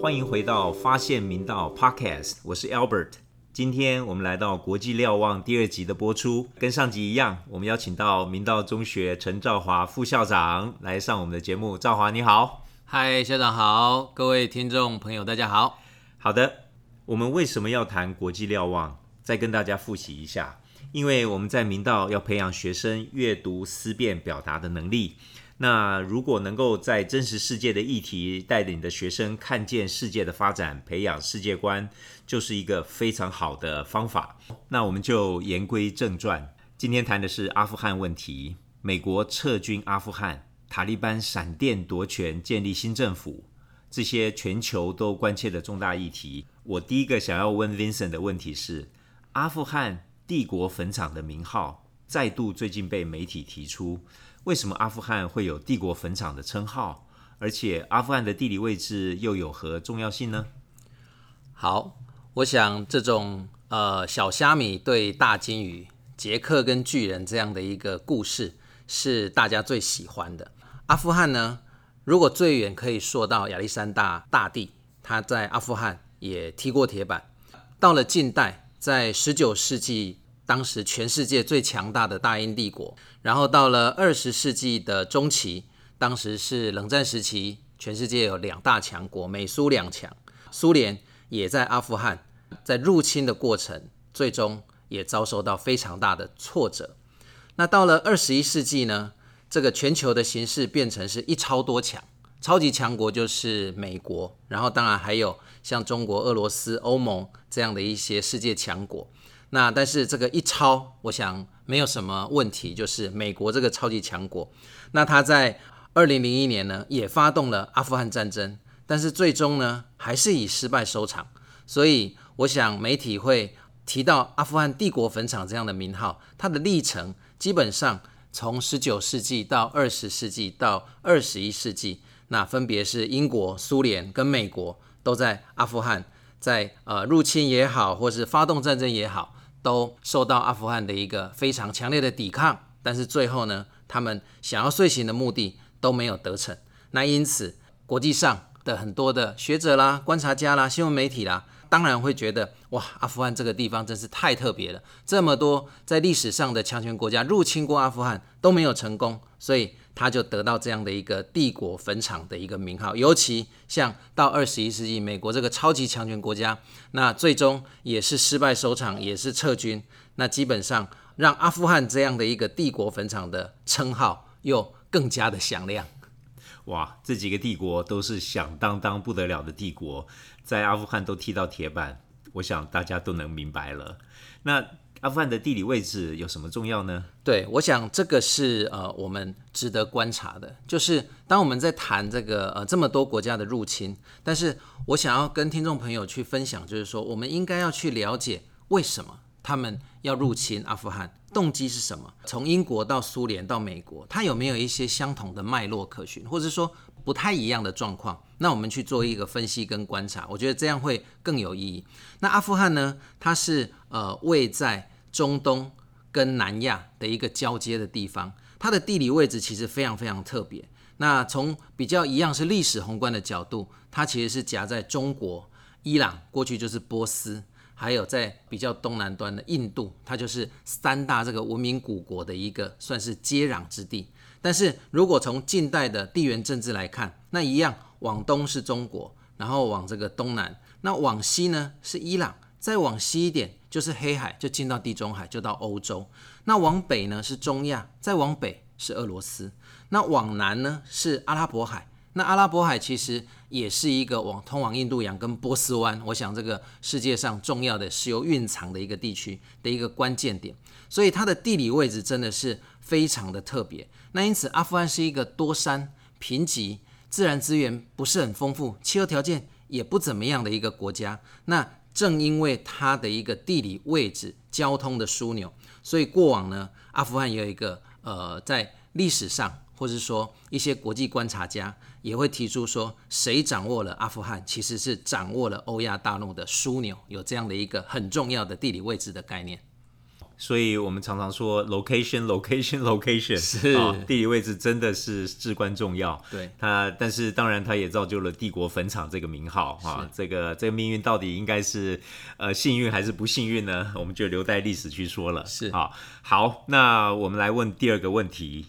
欢迎回到发现明道 Podcast，我是 Albert。今天我们来到国际瞭望第二集的播出，跟上集一样，我们邀请到明道中学陈兆华副校长来上我们的节目。兆华你好，嗨，校长好，各位听众朋友大家好。好的，我们为什么要谈国际瞭望？再跟大家复习一下，因为我们在明道要培养学生阅读、思辨、表达的能力。那如果能够在真实世界的议题带领的学生看见世界的发展，培养世界观，就是一个非常好的方法。那我们就言归正传，今天谈的是阿富汗问题。美国撤军阿富汗，塔利班闪电夺权，建立新政府，这些全球都关切的重大议题。我第一个想要问 Vincent 的问题是：阿富汗帝国坟场的名号再度最近被媒体提出。为什么阿富汗会有帝国坟场的称号？而且阿富汗的地理位置又有何重要性呢？好，我想这种呃小虾米对大金鱼、杰克跟巨人这样的一个故事是大家最喜欢的。阿富汗呢，如果最远可以说到亚历山大大帝，他在阿富汗也踢过铁板。到了近代，在十九世纪。当时全世界最强大的大英帝国，然后到了二十世纪的中期，当时是冷战时期，全世界有两大强国，美苏两强，苏联也在阿富汗，在入侵的过程，最终也遭受到非常大的挫折。那到了二十一世纪呢，这个全球的形势变成是一超多强，超级强国就是美国，然后当然还有像中国、俄罗斯、欧盟这样的一些世界强国。那但是这个一超，我想没有什么问题，就是美国这个超级强国，那他在二零零一年呢也发动了阿富汗战争，但是最终呢还是以失败收场。所以我想媒体会提到阿富汗帝国坟场这样的名号，它的历程基本上从十九世纪到二十世纪到二十一世纪，那分别是英国、苏联跟美国都在阿富汗，在呃入侵也好，或是发动战争也好。都受到阿富汗的一个非常强烈的抵抗，但是最后呢，他们想要遂行的目的都没有得逞。那因此，国际上的很多的学者啦、观察家啦、新闻媒体啦，当然会觉得，哇，阿富汗这个地方真是太特别了，这么多在历史上的强权国家入侵过阿富汗都没有成功，所以。他就得到这样的一个帝国坟场的一个名号，尤其像到二十一世纪，美国这个超级强权国家，那最终也是失败收场，也是撤军，那基本上让阿富汗这样的一个帝国坟场的称号又更加的响亮。哇，这几个帝国都是响当当不得了的帝国，在阿富汗都踢到铁板，我想大家都能明白了。那。阿富汗的地理位置有什么重要呢？对，我想这个是呃我们值得观察的，就是当我们在谈这个呃这么多国家的入侵，但是我想要跟听众朋友去分享，就是说我们应该要去了解为什么他们要入侵阿富汗，动机是什么？从英国到苏联到美国，它有没有一些相同的脉络可循，或者说不太一样的状况？那我们去做一个分析跟观察，我觉得这样会更有意义。那阿富汗呢？它是呃位在中东跟南亚的一个交接的地方，它的地理位置其实非常非常特别。那从比较一样是历史宏观的角度，它其实是夹在中国、伊朗过去就是波斯，还有在比较东南端的印度，它就是三大这个文明古国的一个算是接壤之地。但是如果从近代的地缘政治来看，那一样。往东是中国，然后往这个东南，那往西呢是伊朗，再往西一点就是黑海，就进到地中海，就到欧洲。那往北呢是中亚，再往北是俄罗斯。那往南呢是阿拉伯海，那阿拉伯海其实也是一个往通往印度洋跟波斯湾，我想这个世界上重要的石油蕴藏的一个地区的一个关键点，所以它的地理位置真的是非常的特别。那因此阿富汗是一个多山贫瘠。自然资源不是很丰富，气候条件也不怎么样的一个国家。那正因为它的一个地理位置、交通的枢纽，所以过往呢，阿富汗也有一个呃，在历史上，或者说一些国际观察家也会提出说，谁掌握了阿富汗，其实是掌握了欧亚大陆的枢纽，有这样的一个很重要的地理位置的概念。所以我们常常说 location location location 是啊地理位置真的是至关重要。对它，但是当然它也造就了帝国坟场这个名号啊。这个这个命运到底应该是呃幸运还是不幸运呢？我们就留待历史去说了。是啊，好，那我们来问第二个问题：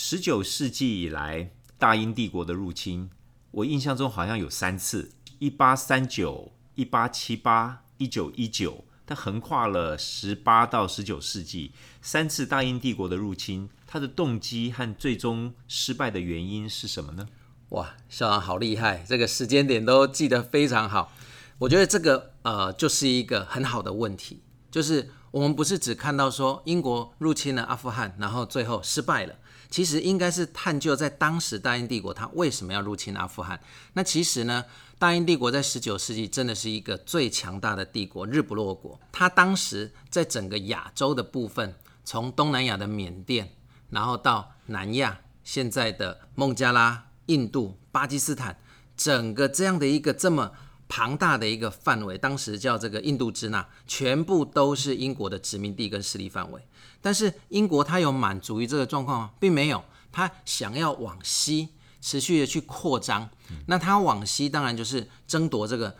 十九世纪以来，大英帝国的入侵，我印象中好像有三次：一八三九、一八七八、一九一九。它横跨了十八到十九世纪三次大英帝国的入侵，它的动机和最终失败的原因是什么呢？哇，校长好厉害，这个时间点都记得非常好。我觉得这个呃就是一个很好的问题，就是我们不是只看到说英国入侵了阿富汗，然后最后失败了。其实应该是探究在当时大英帝国它为什么要入侵阿富汗。那其实呢，大英帝国在十九世纪真的是一个最强大的帝国，日不落国。它当时在整个亚洲的部分，从东南亚的缅甸，然后到南亚现在的孟加拉、印度、巴基斯坦，整个这样的一个这么庞大的一个范围，当时叫这个印度支那，全部都是英国的殖民地跟势力范围。但是英国它有满足于这个状况吗？并没有，它想要往西持续的去扩张。那它往西当然就是争夺这个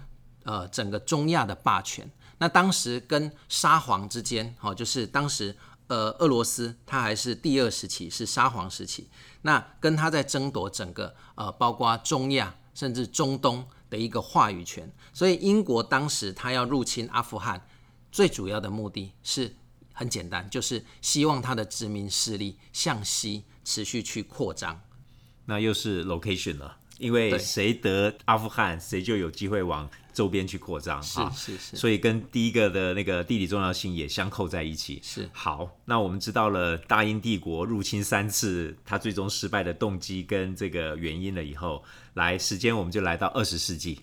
呃整个中亚的霸权。那当时跟沙皇之间，好，就是当时呃俄罗斯它还是第二时期，是沙皇时期。那跟他在争夺整个呃包括中亚甚至中东的一个话语权。所以英国当时他要入侵阿富汗，最主要的目的是。很简单，就是希望他的殖民势力向西持续去扩张。那又是 location 了，因为谁得阿富汗，谁就有机会往周边去扩张啊。是是是，所以跟第一个的那个地理重要性也相扣在一起。是好，那我们知道了大英帝国入侵三次，它最终失败的动机跟这个原因了以后，来时间我们就来到二十世纪。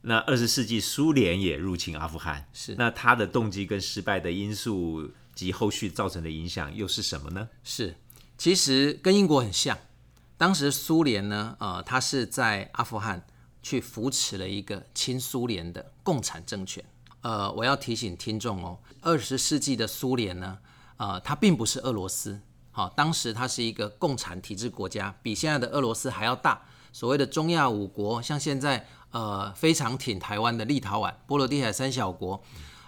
那二十世纪苏联也入侵阿富汗，是那他的动机跟失败的因素。及后续造成的影响又是什么呢？是，其实跟英国很像。当时苏联呢，呃，它是在阿富汗去扶持了一个亲苏联的共产政权。呃，我要提醒听众哦，二十世纪的苏联呢，呃，它并不是俄罗斯。好，当时它是一个共产体制国家，比现在的俄罗斯还要大。所谓的中亚五国，像现在呃非常挺台湾的立陶宛、波罗的海三小国。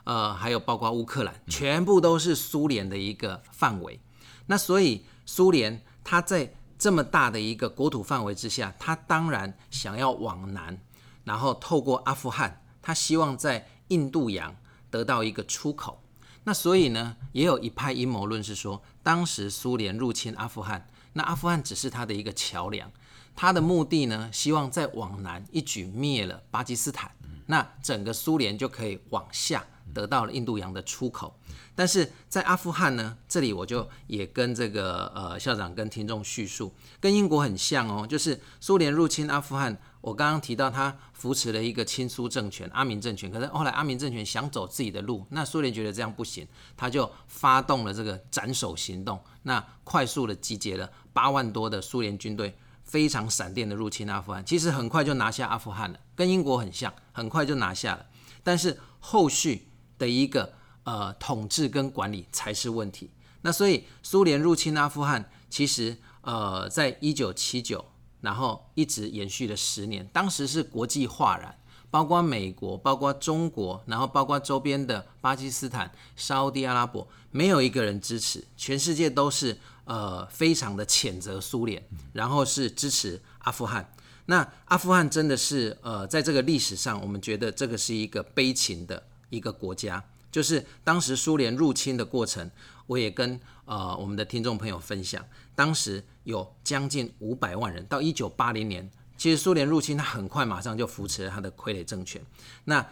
呃，还有包括乌克兰，全部都是苏联的一个范围。那所以苏联它在这么大的一个国土范围之下，它当然想要往南，然后透过阿富汗，它希望在印度洋得到一个出口。那所以呢，也有一派阴谋论是说，当时苏联入侵阿富汗，那阿富汗只是它的一个桥梁，他的目的呢，希望再往南一举灭了巴基斯坦，那整个苏联就可以往下。得到了印度洋的出口，但是在阿富汗呢，这里我就也跟这个呃校长跟听众叙述，跟英国很像哦，就是苏联入侵阿富汗，我刚刚提到他扶持了一个亲苏政权阿明政权，可是后来阿明政权想走自己的路，那苏联觉得这样不行，他就发动了这个斩首行动，那快速的集结了八万多的苏联军队，非常闪电的入侵阿富汗，其实很快就拿下阿富汗了，跟英国很像，很快就拿下了，但是后续。的一个呃统治跟管理才是问题。那所以苏联入侵阿富汗，其实呃在一九七九，然后一直延续了十年。当时是国际哗然，包括美国，包括中国，然后包括周边的巴基斯坦、沙地阿拉伯，没有一个人支持，全世界都是呃非常的谴责苏联，然后是支持阿富汗。那阿富汗真的是呃在这个历史上，我们觉得这个是一个悲情的。一个国家，就是当时苏联入侵的过程，我也跟呃我们的听众朋友分享，当时有将近五百万人，到一九八零年，其实苏联入侵，他很快马上就扶持了他的傀儡政权。那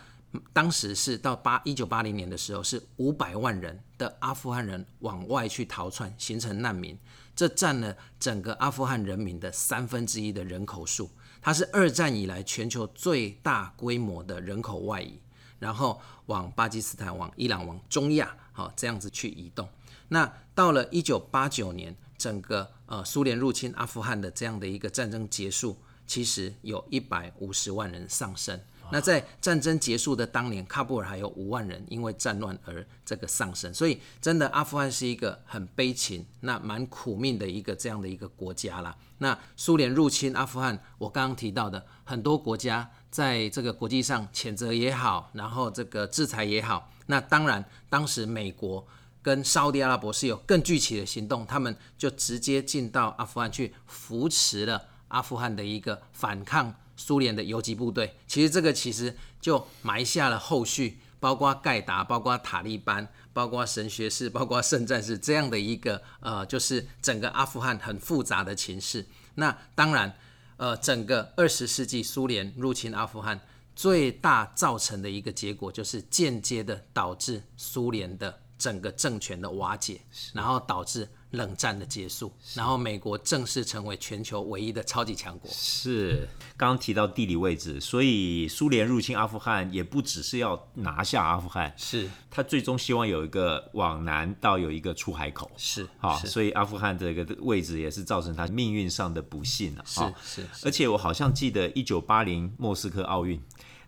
当时是到八一九八零年的时候，是五百万人的阿富汗人往外去逃窜，形成难民，这占了整个阿富汗人民的三分之一的人口数，它是二战以来全球最大规模的人口外移。然后往巴基斯坦、往伊朗、往中亚，好这样子去移动。那到了一九八九年，整个呃苏联入侵阿富汗的这样的一个战争结束，其实有一百五十万人丧生。那在战争结束的当年，喀布尔还有五万人因为战乱而这个丧生。所以，真的阿富汗是一个很悲情、那蛮苦命的一个这样的一个国家啦。那苏联入侵阿富汗，我刚刚提到的很多国家在这个国际上谴责也好，然后这个制裁也好，那当然当时美国。跟沙特阿拉伯是有更具体的行动，他们就直接进到阿富汗去扶持了阿富汗的一个反抗苏联的游击部队。其实这个其实就埋下了后续，包括盖达、包括塔利班、包括神学士、包括圣战士这样的一个呃，就是整个阿富汗很复杂的情势。那当然，呃，整个二十世纪苏联入侵阿富汗最大造成的一个结果，就是间接的导致苏联的。整个政权的瓦解，然后导致冷战的结束，然后美国正式成为全球唯一的超级强国。是，刚刚提到地理位置，所以苏联入侵阿富汗也不只是要拿下阿富汗，是他最终希望有一个往南到有一个出海口。是，好，所以阿富汗这个位置也是造成他命运上的不幸了。是是，而且我好像记得一九八零莫斯科奥运。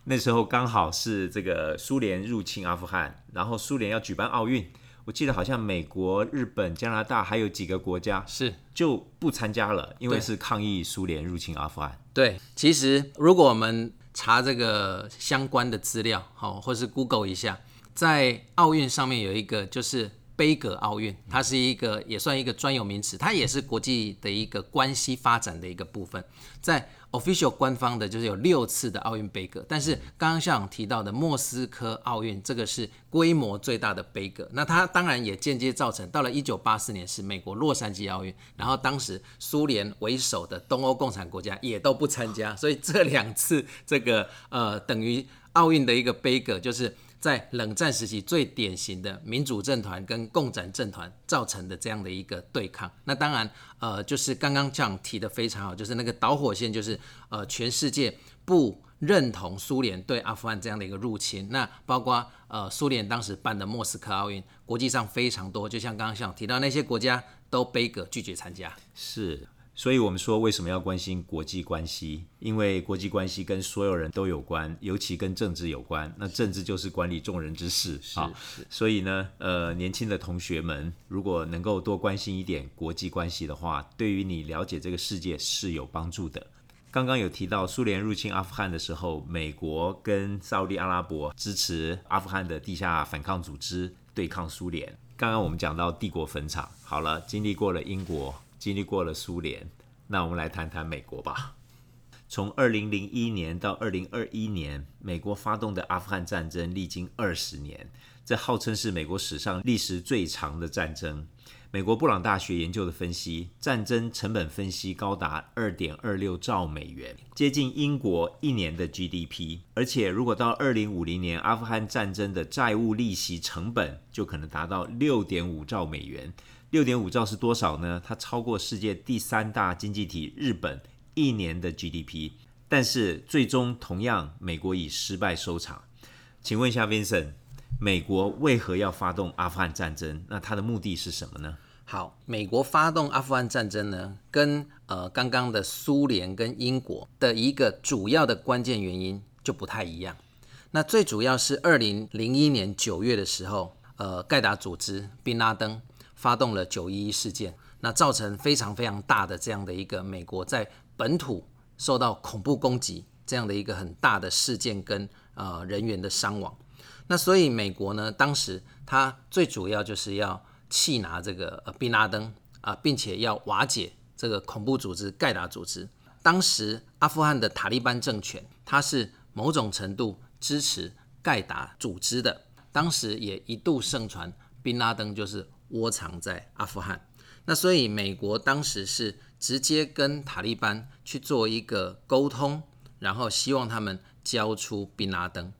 那时候刚好是这个苏联入侵阿富汗，然后苏联要举办奥运，我记得好像美国、日本、加拿大还有几个国家是就不参加了，因为是抗议苏联入侵阿富汗。对，其实如果我们查这个相关的资料，好，或是 Google 一下，在奥运上面有一个就是杯葛奥运，它是一个也算一个专有名词，它也是国际的一个关系发展的一个部分，在。Official 官方的就是有六次的奥运杯葛，但是刚刚校长提到的莫斯科奥运，这个是规模最大的杯葛。那它当然也间接造成，到了一九八四年是美国洛杉矶奥运，然后当时苏联为首的东欧共产国家也都不参加，所以这两次这个呃等于奥运的一个杯葛就是。在冷战时期最典型的民主政团跟共产政团造成的这样的一个对抗，那当然，呃，就是刚刚这样提的非常好，就是那个导火线就是呃，全世界不认同苏联对阿富汗这样的一个入侵，那包括呃，苏联当时办的莫斯科奥运，国际上非常多，就像刚刚像提到那些国家都悲歌拒绝参加，是。所以，我们说为什么要关心国际关系？因为国际关系跟所有人都有关，尤其跟政治有关。那政治就是管理众人之事啊。所以呢，呃，年轻的同学们，如果能够多关心一点国际关系的话，对于你了解这个世界是有帮助的。刚刚有提到苏联入侵阿富汗的时候，美国跟沙地阿拉伯支持阿富汗的地下反抗组织对抗苏联。刚刚我们讲到帝国坟场，好了，经历过了英国。经历过了苏联，那我们来谈谈美国吧。从二零零一年到二零二一年，美国发动的阿富汗战争历经二十年，这号称是美国史上历时最长的战争。美国布朗大学研究的分析，战争成本分析高达二点二六兆美元，接近英国一年的 GDP。而且，如果到二零五零年，阿富汗战争的债务利息成本就可能达到六点五兆美元。六点五兆是多少呢？它超过世界第三大经济体日本一年的 GDP，但是最终同样美国以失败收场。请问一下 Vincent，美国为何要发动阿富汗战争？那它的目的是什么呢？好，美国发动阿富汗战争呢，跟呃刚刚的苏联跟英国的一个主要的关键原因就不太一样。那最主要是二零零一年九月的时候，呃盖达组织宾拉登。发动了九一一事件，那造成非常非常大的这样的一个美国在本土受到恐怖攻击这样的一个很大的事件跟呃人员的伤亡。那所以美国呢，当时他最主要就是要弃拿这个呃宾拉登啊，并且要瓦解这个恐怖组织盖达组织。当时阿富汗的塔利班政权，它是某种程度支持盖达组织的。当时也一度盛传宾拉登就是。窝藏在阿富汗，那所以美国当时是直接跟塔利班去做一个沟通，然后希望他们交出宾拉登。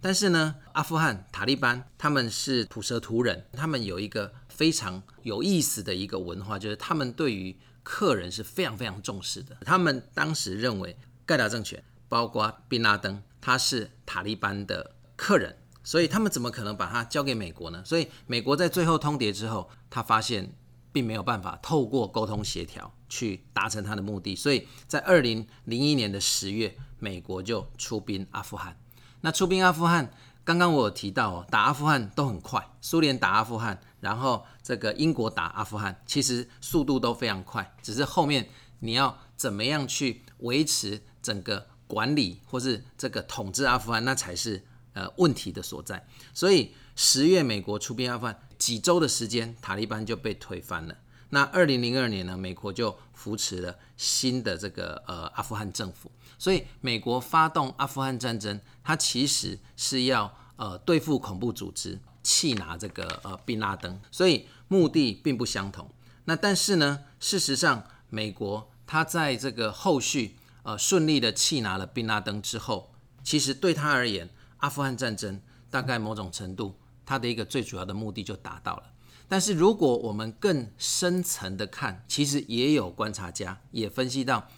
但是呢，阿富汗塔利班他们是普什图人，他们有一个非常有意思的一个文化，就是他们对于客人是非常非常重视的。他们当时认为盖达政权，包括宾拉登，他是塔利班的客人。所以他们怎么可能把它交给美国呢？所以美国在最后通牒之后，他发现并没有办法透过沟通协调去达成他的目的。所以在二零零一年的十月，美国就出兵阿富汗。那出兵阿富汗，刚刚我有提到哦，打阿富汗都很快，苏联打阿富汗，然后这个英国打阿富汗，其实速度都非常快，只是后面你要怎么样去维持整个管理或是这个统治阿富汗，那才是呃问题的所在。所以十月美国出兵阿富汗，几周的时间，塔利班就被推翻了。那二零零二年呢，美国就扶持了新的这个呃阿富汗政府。所以美国发动阿富汗战争，它其实是要呃对付恐怖组织，气拿这个呃宾拉登，所以目的并不相同。那但是呢，事实上美国他在这个后续呃顺利的气拿了宾拉登之后，其实对他而言，阿富汗战争大概某种程度它的一个最主要的目的就达到了。但是如果我们更深层的看，其实也有观察家也分析到，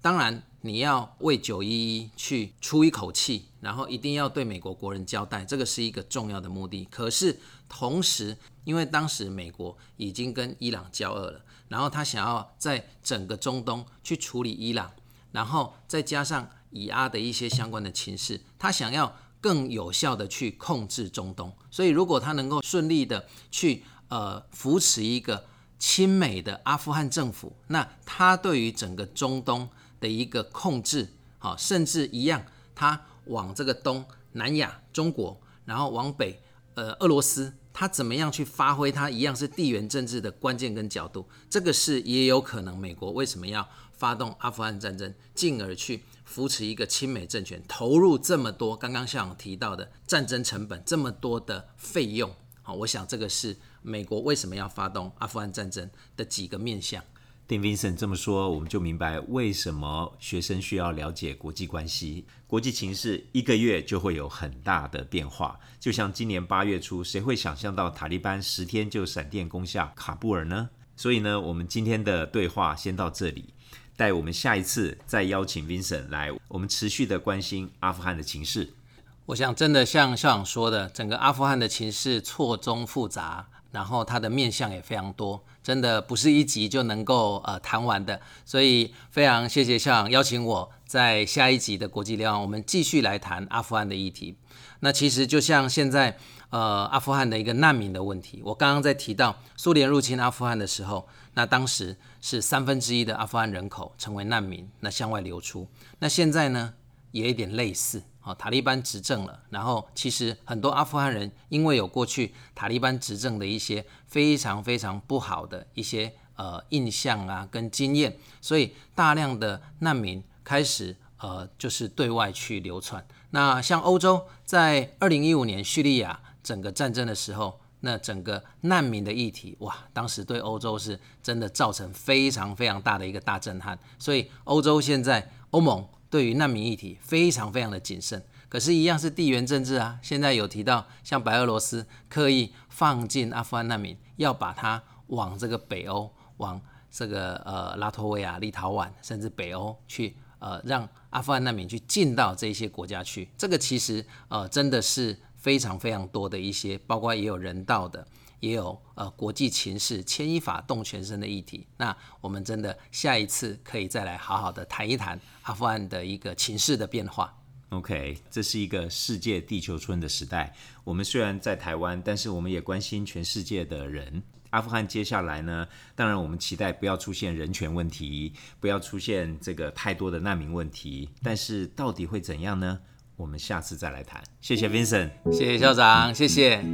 当然。你要为九一一去出一口气，然后一定要对美国国人交代，这个是一个重要的目的。可是同时，因为当时美国已经跟伊朗交恶了，然后他想要在整个中东去处理伊朗，然后再加上以阿的一些相关的情势，他想要更有效的去控制中东。所以，如果他能够顺利的去呃扶持一个亲美的阿富汗政府，那他对于整个中东。的一个控制，好，甚至一样，它往这个东南亚、中国，然后往北，呃，俄罗斯，它怎么样去发挥它一样是地缘政治的关键跟角度，这个是也有可能。美国为什么要发动阿富汗战争，进而去扶持一个亲美政权，投入这么多刚刚像提到的战争成本，这么多的费用，好，我想这个是美国为什么要发动阿富汗战争的几个面向。丁 Vincent 这么说，我们就明白为什么学生需要了解国际关系、国际情势，一个月就会有很大的变化。就像今年八月初，谁会想象到塔利班十天就闪电攻下喀布尔呢？所以呢，我们今天的对话先到这里，待我们下一次再邀请 Vincent 来，我们持续的关心阿富汗的情势。我想，真的像校长说的，整个阿富汗的情势错综复杂。然后它的面相也非常多，真的不是一集就能够呃谈完的，所以非常谢谢校长邀请我在下一集的国际聊，我们继续来谈阿富汗的议题。那其实就像现在呃阿富汗的一个难民的问题，我刚刚在提到苏联入侵阿富汗的时候，那当时是三分之一的阿富汗人口成为难民，那向外流出。那现在呢，也有点类似。塔利班执政了，然后其实很多阿富汗人因为有过去塔利班执政的一些非常非常不好的一些呃印象啊跟经验，所以大量的难民开始呃就是对外去流窜。那像欧洲在二零一五年叙利亚整个战争的时候，那整个难民的议题哇，当时对欧洲是真的造成非常非常大的一个大震撼。所以欧洲现在欧盟。对于难民议题非常非常的谨慎，可是，一样是地缘政治啊。现在有提到，像白俄罗斯刻意放进阿富汗难民，要把它往这个北欧，往这个呃拉脱维亚、立陶宛，甚至北欧去，呃，让阿富汗难民去进到这些国家去。这个其实呃真的是非常非常多的一些，包括也有人道的。也有呃国际情势牵一发动全身的议题，那我们真的下一次可以再来好好的谈一谈阿富汗的一个情势的变化。OK，这是一个世界地球村的时代。我们虽然在台湾，但是我们也关心全世界的人。阿富汗接下来呢？当然我们期待不要出现人权问题，不要出现这个太多的难民问题。但是到底会怎样呢？我们下次再来谈。谢谢 Vincent，谢谢校长，谢谢。